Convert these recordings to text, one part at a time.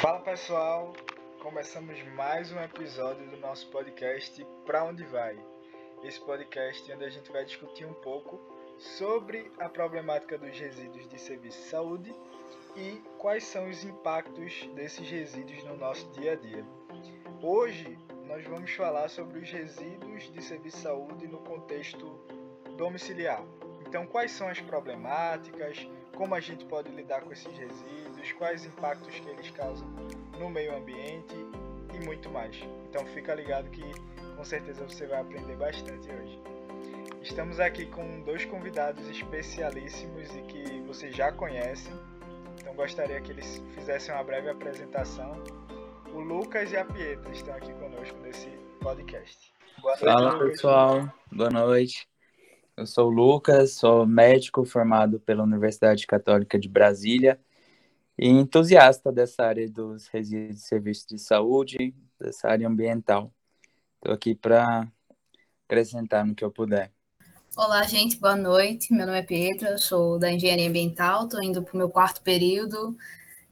Fala pessoal, começamos mais um episódio do nosso podcast Pra Onde Vai? Esse podcast onde a gente vai discutir um pouco sobre a problemática dos resíduos de serviço de saúde e quais são os impactos desses resíduos no nosso dia a dia. Hoje nós vamos falar sobre os resíduos de serviço de saúde no contexto domiciliar. Então, quais são as problemáticas, como a gente pode lidar com esses resíduos, quais impactos que eles causam no meio ambiente e muito mais. Então, fica ligado que com certeza você vai aprender bastante hoje. Estamos aqui com dois convidados especialíssimos e que você já conhecem. Então, gostaria que eles fizessem uma breve apresentação. O Lucas e a Pietra estão aqui conosco nesse podcast. Boa noite, Fala, Lucas. pessoal. Boa noite. Eu sou o Lucas, sou médico formado pela Universidade Católica de Brasília e entusiasta dessa área dos resíduos de serviços de saúde, dessa área ambiental. Estou aqui para acrescentar no que eu puder. Olá, gente, boa noite. Meu nome é Pedro, sou da Engenharia Ambiental, estou indo para o meu quarto período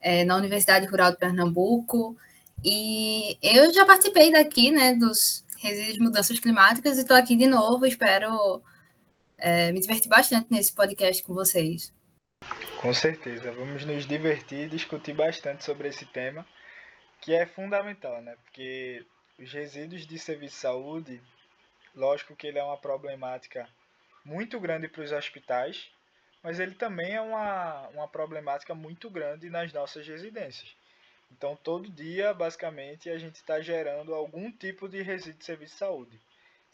é, na Universidade Rural de Pernambuco. E eu já participei daqui, né, dos resíduos de mudanças climáticas e estou aqui de novo. Espero é, me diverti bastante nesse podcast com vocês. Com certeza, vamos nos divertir e discutir bastante sobre esse tema, que é fundamental, né? Porque os resíduos de serviço de saúde, lógico que ele é uma problemática muito grande para os hospitais, mas ele também é uma, uma problemática muito grande nas nossas residências. Então, todo dia, basicamente, a gente está gerando algum tipo de resíduo de serviço de saúde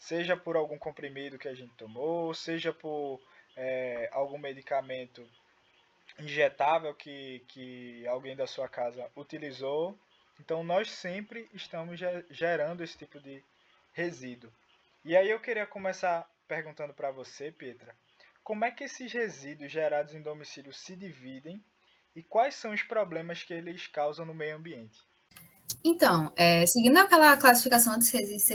seja por algum comprimido que a gente tomou, seja por é, algum medicamento injetável que, que alguém da sua casa utilizou. Então nós sempre estamos gerando esse tipo de resíduo. E aí eu queria começar perguntando para você, Petra, como é que esses resíduos gerados em domicílio se dividem e quais são os problemas que eles causam no meio ambiente? Então, é, seguindo aquela classificação de serviço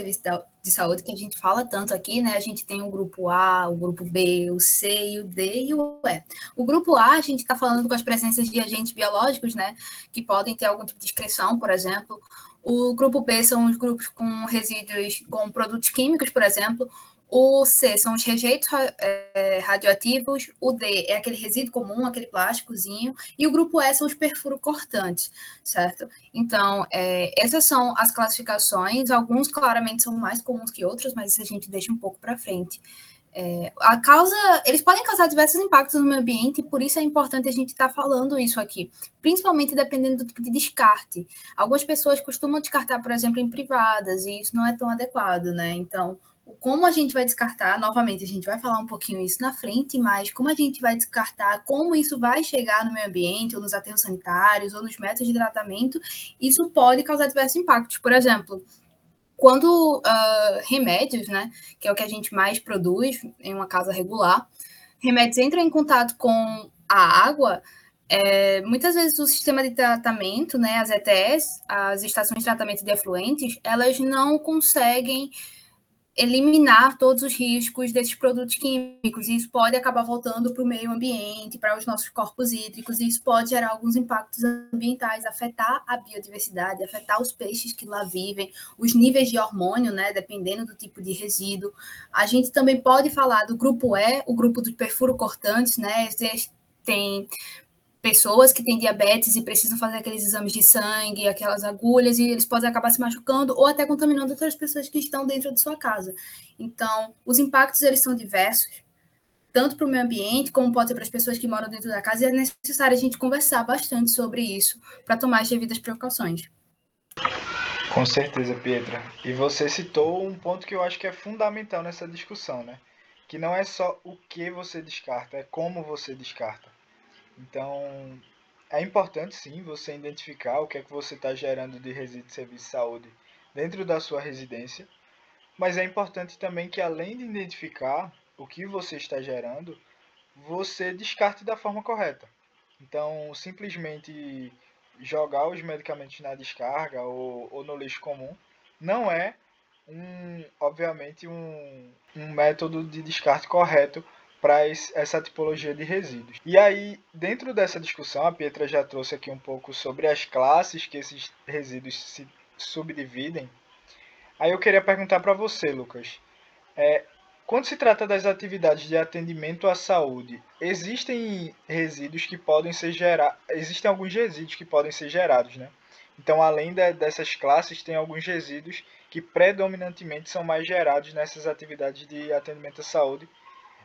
de saúde que a gente fala tanto aqui, né? A gente tem o grupo A, o grupo B, o C, o D e o E. O grupo A, a gente está falando com as presenças de agentes biológicos, né? Que podem ter algum tipo de excreção, por exemplo. O grupo B são os grupos com resíduos com produtos químicos, por exemplo. O C são os rejeitos é, radioativos, o D é aquele resíduo comum, aquele plásticozinho, e o grupo E são os cortantes, certo? Então, é, essas são as classificações, alguns claramente são mais comuns que outros, mas isso a gente deixa um pouco para frente. É, a causa, eles podem causar diversos impactos no meio ambiente, e por isso é importante a gente estar tá falando isso aqui, principalmente dependendo do tipo de descarte. Algumas pessoas costumam descartar, por exemplo, em privadas, e isso não é tão adequado, né? Então, como a gente vai descartar, novamente, a gente vai falar um pouquinho isso na frente, mas como a gente vai descartar, como isso vai chegar no meio ambiente, ou nos aterros sanitários, ou nos métodos de tratamento, isso pode causar diversos impactos. Por exemplo, quando uh, remédios, né, que é o que a gente mais produz em uma casa regular, remédios entram em contato com a água, é, muitas vezes o sistema de tratamento, né, as ETS, as estações de tratamento de efluentes, elas não conseguem eliminar todos os riscos desses produtos químicos, e isso pode acabar voltando para o meio ambiente, para os nossos corpos hídricos, e isso pode gerar alguns impactos ambientais, afetar a biodiversidade, afetar os peixes que lá vivem, os níveis de hormônio, né, dependendo do tipo de resíduo. A gente também pode falar do grupo E, o grupo dos cortantes, né, tem pessoas que têm diabetes e precisam fazer aqueles exames de sangue, aquelas agulhas, e eles podem acabar se machucando ou até contaminando outras pessoas que estão dentro de sua casa. Então, os impactos eles são diversos, tanto para o meio ambiente, como pode ser para as pessoas que moram dentro da casa, e é necessário a gente conversar bastante sobre isso para tomar as devidas precauções. Com certeza, Pietra. E você citou um ponto que eu acho que é fundamental nessa discussão, né? Que não é só o que você descarta, é como você descarta. Então, é importante sim você identificar o que é que você está gerando de resíduo de serviço de saúde dentro da sua residência, mas é importante também que além de identificar o que você está gerando, você descarte da forma correta. Então, simplesmente jogar os medicamentos na descarga ou, ou no lixo comum não é um, obviamente, um, um método de descarte correto para essa tipologia de resíduos. E aí, dentro dessa discussão, a Pietra já trouxe aqui um pouco sobre as classes que esses resíduos se subdividem. Aí eu queria perguntar para você, Lucas. É, quando se trata das atividades de atendimento à saúde, existem resíduos que podem ser gerados, existem alguns resíduos que podem ser gerados, né? Então, além de, dessas classes, tem alguns resíduos que predominantemente são mais gerados nessas atividades de atendimento à saúde,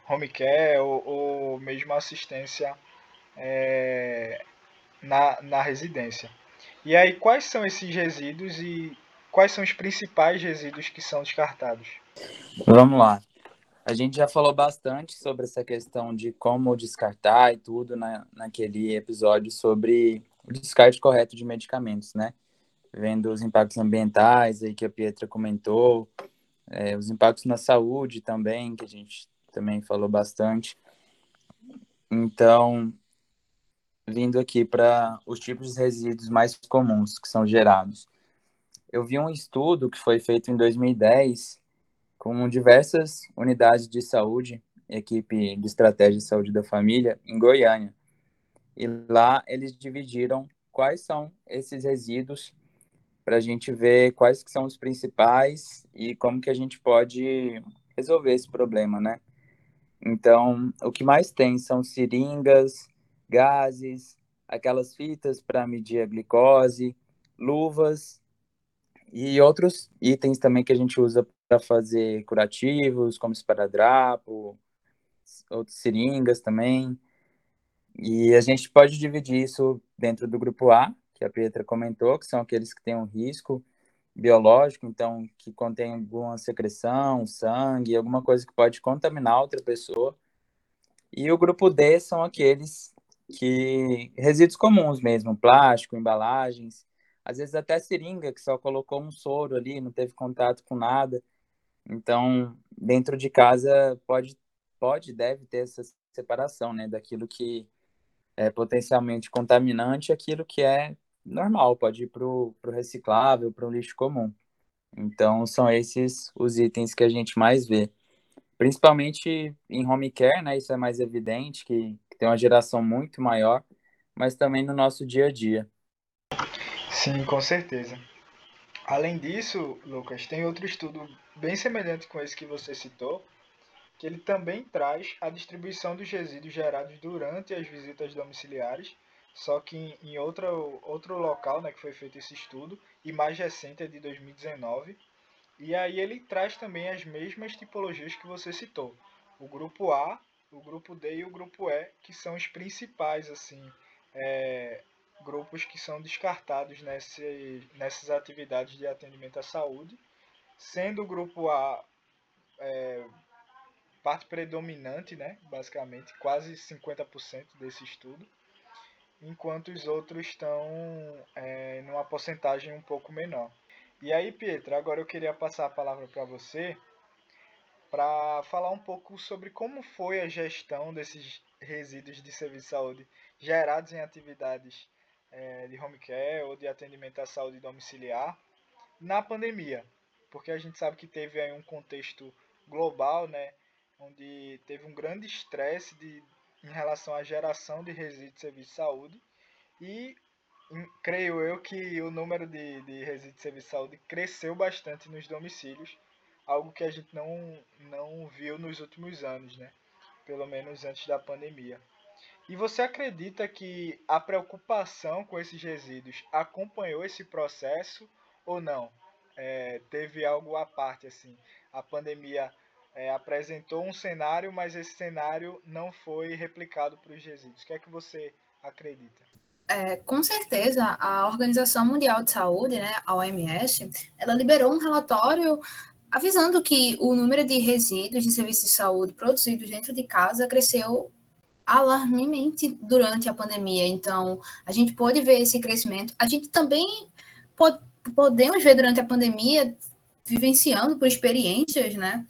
home care ou, ou mesmo assistência é, na, na residência. E aí, quais são esses resíduos e quais são os principais resíduos que são descartados? Vamos lá. A gente já falou bastante sobre essa questão de como descartar e tudo na, naquele episódio sobre o descarte correto de medicamentos, né? Vendo os impactos ambientais aí que a Pietra comentou, é, os impactos na saúde também, que a gente também falou bastante. Então, vindo aqui para os tipos de resíduos mais comuns que são gerados. Eu vi um estudo que foi feito em 2010 com diversas unidades de saúde, equipe de estratégia de saúde da família, em Goiânia. E lá eles dividiram quais são esses resíduos para a gente ver quais que são os principais e como que a gente pode resolver esse problema, né? Então, o que mais tem são seringas, gases, aquelas fitas para medir a glicose, luvas e outros itens também que a gente usa para fazer curativos, como esparadrapo, outras seringas também. E a gente pode dividir isso dentro do grupo A, que a Pietra comentou, que são aqueles que têm um risco biológico, então que contém alguma secreção, sangue, alguma coisa que pode contaminar outra pessoa. E o grupo D são aqueles que resíduos comuns mesmo, plástico, embalagens, às vezes até seringa que só colocou um soro ali, não teve contato com nada. Então, dentro de casa pode pode deve ter essa separação, né, daquilo que é potencialmente contaminante aquilo que é normal, pode ir para o reciclável, para o lixo comum. Então, são esses os itens que a gente mais vê. Principalmente em home care, né? Isso é mais evidente, que, que tem uma geração muito maior, mas também no nosso dia a dia. Sim, com certeza. Além disso, Lucas, tem outro estudo bem semelhante com esse que você citou, que ele também traz a distribuição dos resíduos gerados durante as visitas domiciliares, só que em outro, outro local né, que foi feito esse estudo, e mais recente é de 2019. E aí ele traz também as mesmas tipologias que você citou. O grupo A, o grupo D e o grupo E, que são os principais assim é, grupos que são descartados nesse, nessas atividades de atendimento à saúde, sendo o grupo A é, parte predominante, né, basicamente, quase 50% desse estudo, enquanto os outros estão é, numa porcentagem um pouco menor. E aí, Pietra, agora eu queria passar a palavra para você para falar um pouco sobre como foi a gestão desses resíduos de serviço de saúde gerados em atividades é, de home care ou de atendimento à saúde domiciliar na pandemia, porque a gente sabe que teve aí um contexto global, né, onde teve um grande estresse de, em relação à geração de resíduos de serviço de saúde e creio eu que o número de, de resíduos de serviço de saúde cresceu bastante nos domicílios, algo que a gente não, não viu nos últimos anos, né? pelo menos antes da pandemia. E você acredita que a preocupação com esses resíduos acompanhou esse processo ou não? É, teve algo à parte assim? A pandemia é, apresentou um cenário, mas esse cenário não foi replicado para os resíduos. O que é que você acredita? É, com certeza, a Organização Mundial de Saúde, né, a OMS, ela liberou um relatório avisando que o número de resíduos de serviços de saúde produzidos dentro de casa cresceu alarmemente durante a pandemia. Então, a gente pôde ver esse crescimento. A gente também pode, podemos ver durante a pandemia, vivenciando por experiências, né?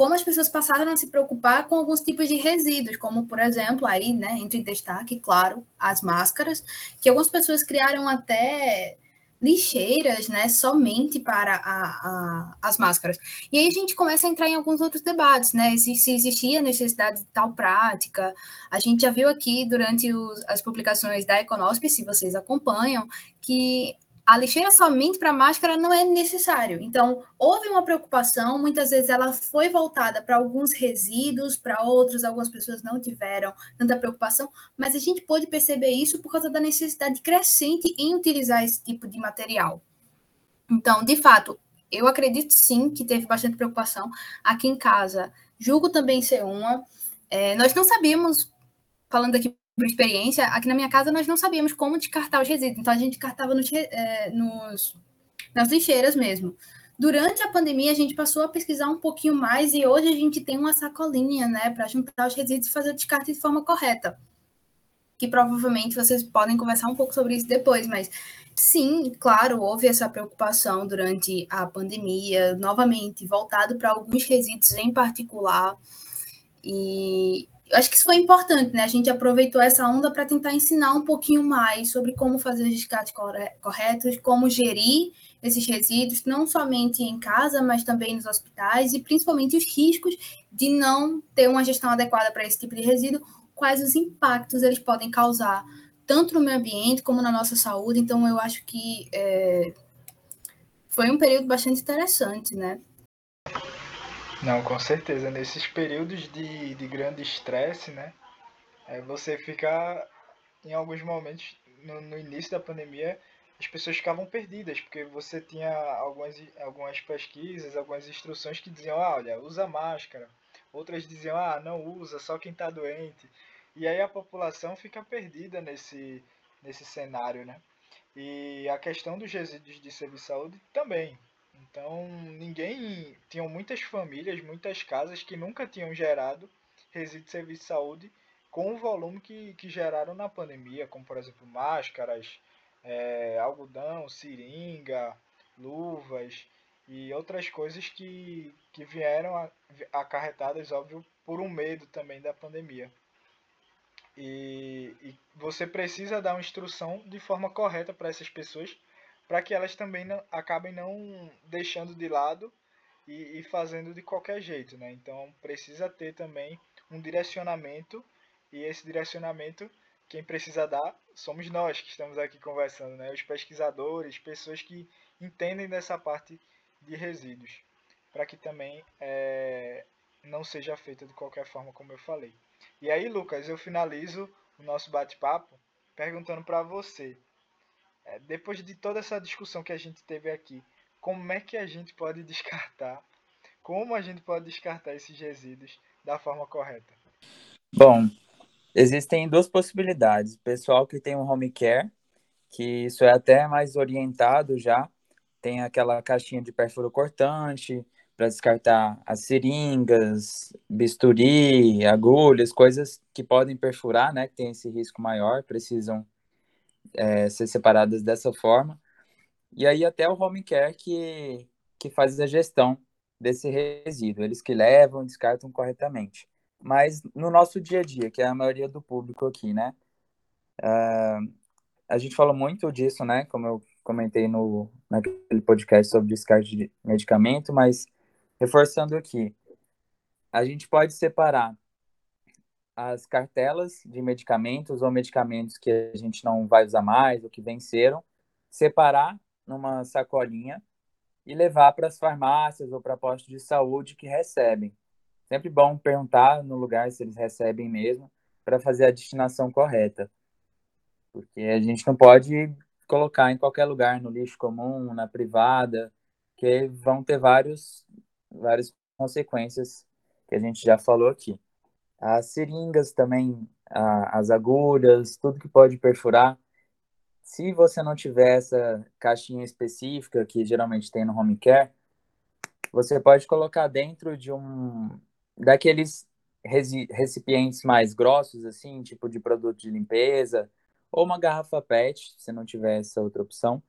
Como as pessoas passaram a se preocupar com alguns tipos de resíduos, como, por exemplo, aí, né, entre destaque, claro, as máscaras, que algumas pessoas criaram até lixeiras, né, somente para a, a, as máscaras. E aí a gente começa a entrar em alguns outros debates, né, se, se existia necessidade de tal prática. A gente já viu aqui durante os, as publicações da Econosp, se vocês acompanham, que a lixeira somente para máscara não é necessário. Então, houve uma preocupação, muitas vezes ela foi voltada para alguns resíduos, para outros, algumas pessoas não tiveram tanta preocupação, mas a gente pôde perceber isso por causa da necessidade crescente em utilizar esse tipo de material. Então, de fato, eu acredito sim que teve bastante preocupação aqui em casa. Julgo também ser uma. É, nós não sabíamos, falando aqui por experiência, aqui na minha casa nós não sabíamos como descartar os resíduos, então a gente descartava nos, é, nos, nas lixeiras mesmo. Durante a pandemia, a gente passou a pesquisar um pouquinho mais e hoje a gente tem uma sacolinha, né, para juntar os resíduos e fazer o descarte de forma correta. Que provavelmente vocês podem conversar um pouco sobre isso depois, mas sim, claro, houve essa preocupação durante a pandemia, novamente, voltado para alguns resíduos em particular. E eu acho que isso foi importante, né? A gente aproveitou essa onda para tentar ensinar um pouquinho mais sobre como fazer os descartes corretos, como gerir esses resíduos, não somente em casa, mas também nos hospitais, e principalmente os riscos de não ter uma gestão adequada para esse tipo de resíduo, quais os impactos eles podem causar, tanto no meio ambiente como na nossa saúde. Então, eu acho que é, foi um período bastante interessante, né? Não, com certeza. Nesses períodos de, de grande estresse, né? É, você fica, em alguns momentos, no, no, início da pandemia, as pessoas ficavam perdidas, porque você tinha algumas, algumas pesquisas, algumas instruções que diziam, ah, olha, usa máscara. Outras diziam, ah, não usa, só quem está doente. E aí a população fica perdida nesse, nesse cenário, né? E a questão dos resíduos de serviço de saúde também. Então, ninguém. Tinham muitas famílias, muitas casas que nunca tinham gerado resíduo de serviço de saúde com o volume que, que geraram na pandemia, como por exemplo máscaras, é, algodão, seringa, luvas e outras coisas que, que vieram acarretadas, óbvio, por um medo também da pandemia. E, e você precisa dar uma instrução de forma correta para essas pessoas para que elas também não, acabem não deixando de lado e, e, fazendo de qualquer jeito, né? Então precisa ter também um direcionamento e esse direcionamento quem precisa dar somos nós que estamos aqui conversando, né? Os pesquisadores, pessoas que entendem dessa parte de resíduos, para que também é, não seja feita de qualquer forma, como eu falei. E aí, Lucas, eu finalizo o nosso bate-papo perguntando para você depois de toda essa discussão que a gente teve aqui, como é que a gente pode descartar, como a gente pode descartar esses resíduos da forma correta? Bom, existem duas possibilidades. Pessoal que tem um home care, que isso é até mais orientado já, tem aquela caixinha de perfuro cortante para descartar as seringas, bisturi, agulhas, coisas que podem perfurar, né, que tem esse risco maior, precisam é, ser separadas dessa forma. E aí até o home care que, que faz a gestão desse resíduo, eles que levam, descartam corretamente. Mas no nosso dia a dia, que é a maioria do público aqui, né? Uh, a gente fala muito disso, né? Como eu comentei no naquele podcast sobre descarte de medicamento, mas reforçando aqui, a gente pode separar as cartelas de medicamentos ou medicamentos que a gente não vai usar mais ou que venceram, separar numa sacolinha e levar para as farmácias ou para postos de saúde que recebem. Sempre bom perguntar no lugar se eles recebem mesmo para fazer a destinação correta. Porque a gente não pode colocar em qualquer lugar, no lixo comum, na privada, que vão ter vários, várias consequências que a gente já falou aqui as seringas também, as agulhas, tudo que pode perfurar. Se você não tiver essa caixinha específica que geralmente tem no home care, você pode colocar dentro de um daqueles recipientes mais grossos, assim, tipo de produto de limpeza, ou uma garrafa PET, se não tiver essa outra opção,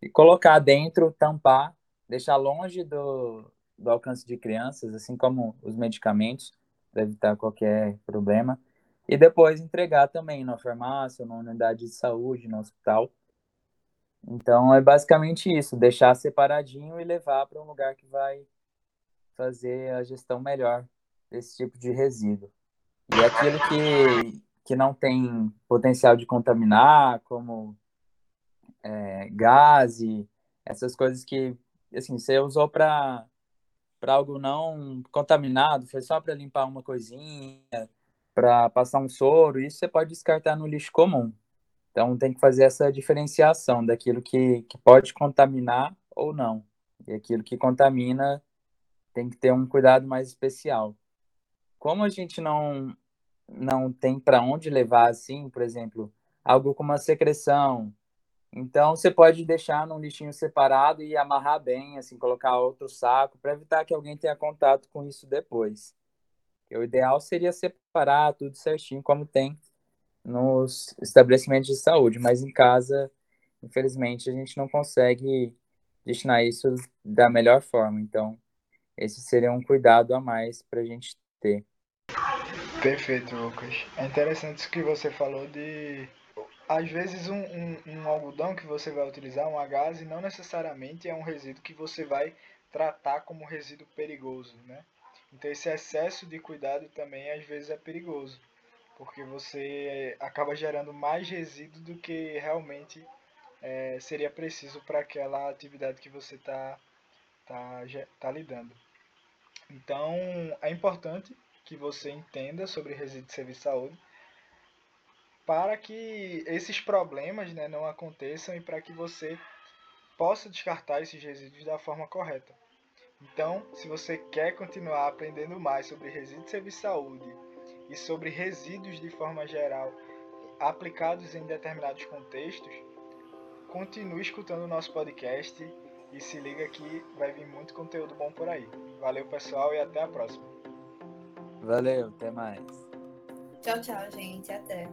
e colocar dentro, tampar, deixar longe do, do alcance de crianças, assim como os medicamentos, para evitar qualquer problema. E depois entregar também na farmácia, na unidade de saúde, no hospital. Então é basicamente isso, deixar separadinho e levar para um lugar que vai fazer a gestão melhor desse tipo de resíduo. E aquilo que, que não tem potencial de contaminar, como é, gás e essas coisas que assim, você usou para para algo não contaminado, foi só para limpar uma coisinha, para passar um soro, isso você pode descartar no lixo comum. Então tem que fazer essa diferenciação daquilo que, que pode contaminar ou não. E aquilo que contamina tem que ter um cuidado mais especial. Como a gente não não tem para onde levar assim, por exemplo, algo como a secreção, então você pode deixar num lixinho separado e amarrar bem, assim, colocar outro saco para evitar que alguém tenha contato com isso depois. O ideal seria separar tudo certinho como tem nos estabelecimentos de saúde, mas em casa, infelizmente, a gente não consegue destinar isso da melhor forma. Então, esse seria um cuidado a mais para a gente ter. Perfeito, Lucas. É interessante isso que você falou de. Às vezes, um, um, um algodão que você vai utilizar, um agase, não necessariamente é um resíduo que você vai tratar como resíduo perigoso, né? Então, esse excesso de cuidado também às vezes é perigoso porque você acaba gerando mais resíduo do que realmente é, seria preciso para aquela atividade que você está tá, tá lidando. Então, é importante que você entenda sobre resíduo de serviço de saúde para que esses problemas né, não aconteçam e para que você possa descartar esses resíduos da forma correta. Então, se você quer continuar aprendendo mais sobre resíduo de serviço de saúde e sobre resíduos de forma geral aplicados em determinados contextos, continue escutando o nosso podcast e se liga que vai vir muito conteúdo bom por aí. Valeu, pessoal, e até a próxima. Valeu, até mais. Tchau, tchau, gente. Até.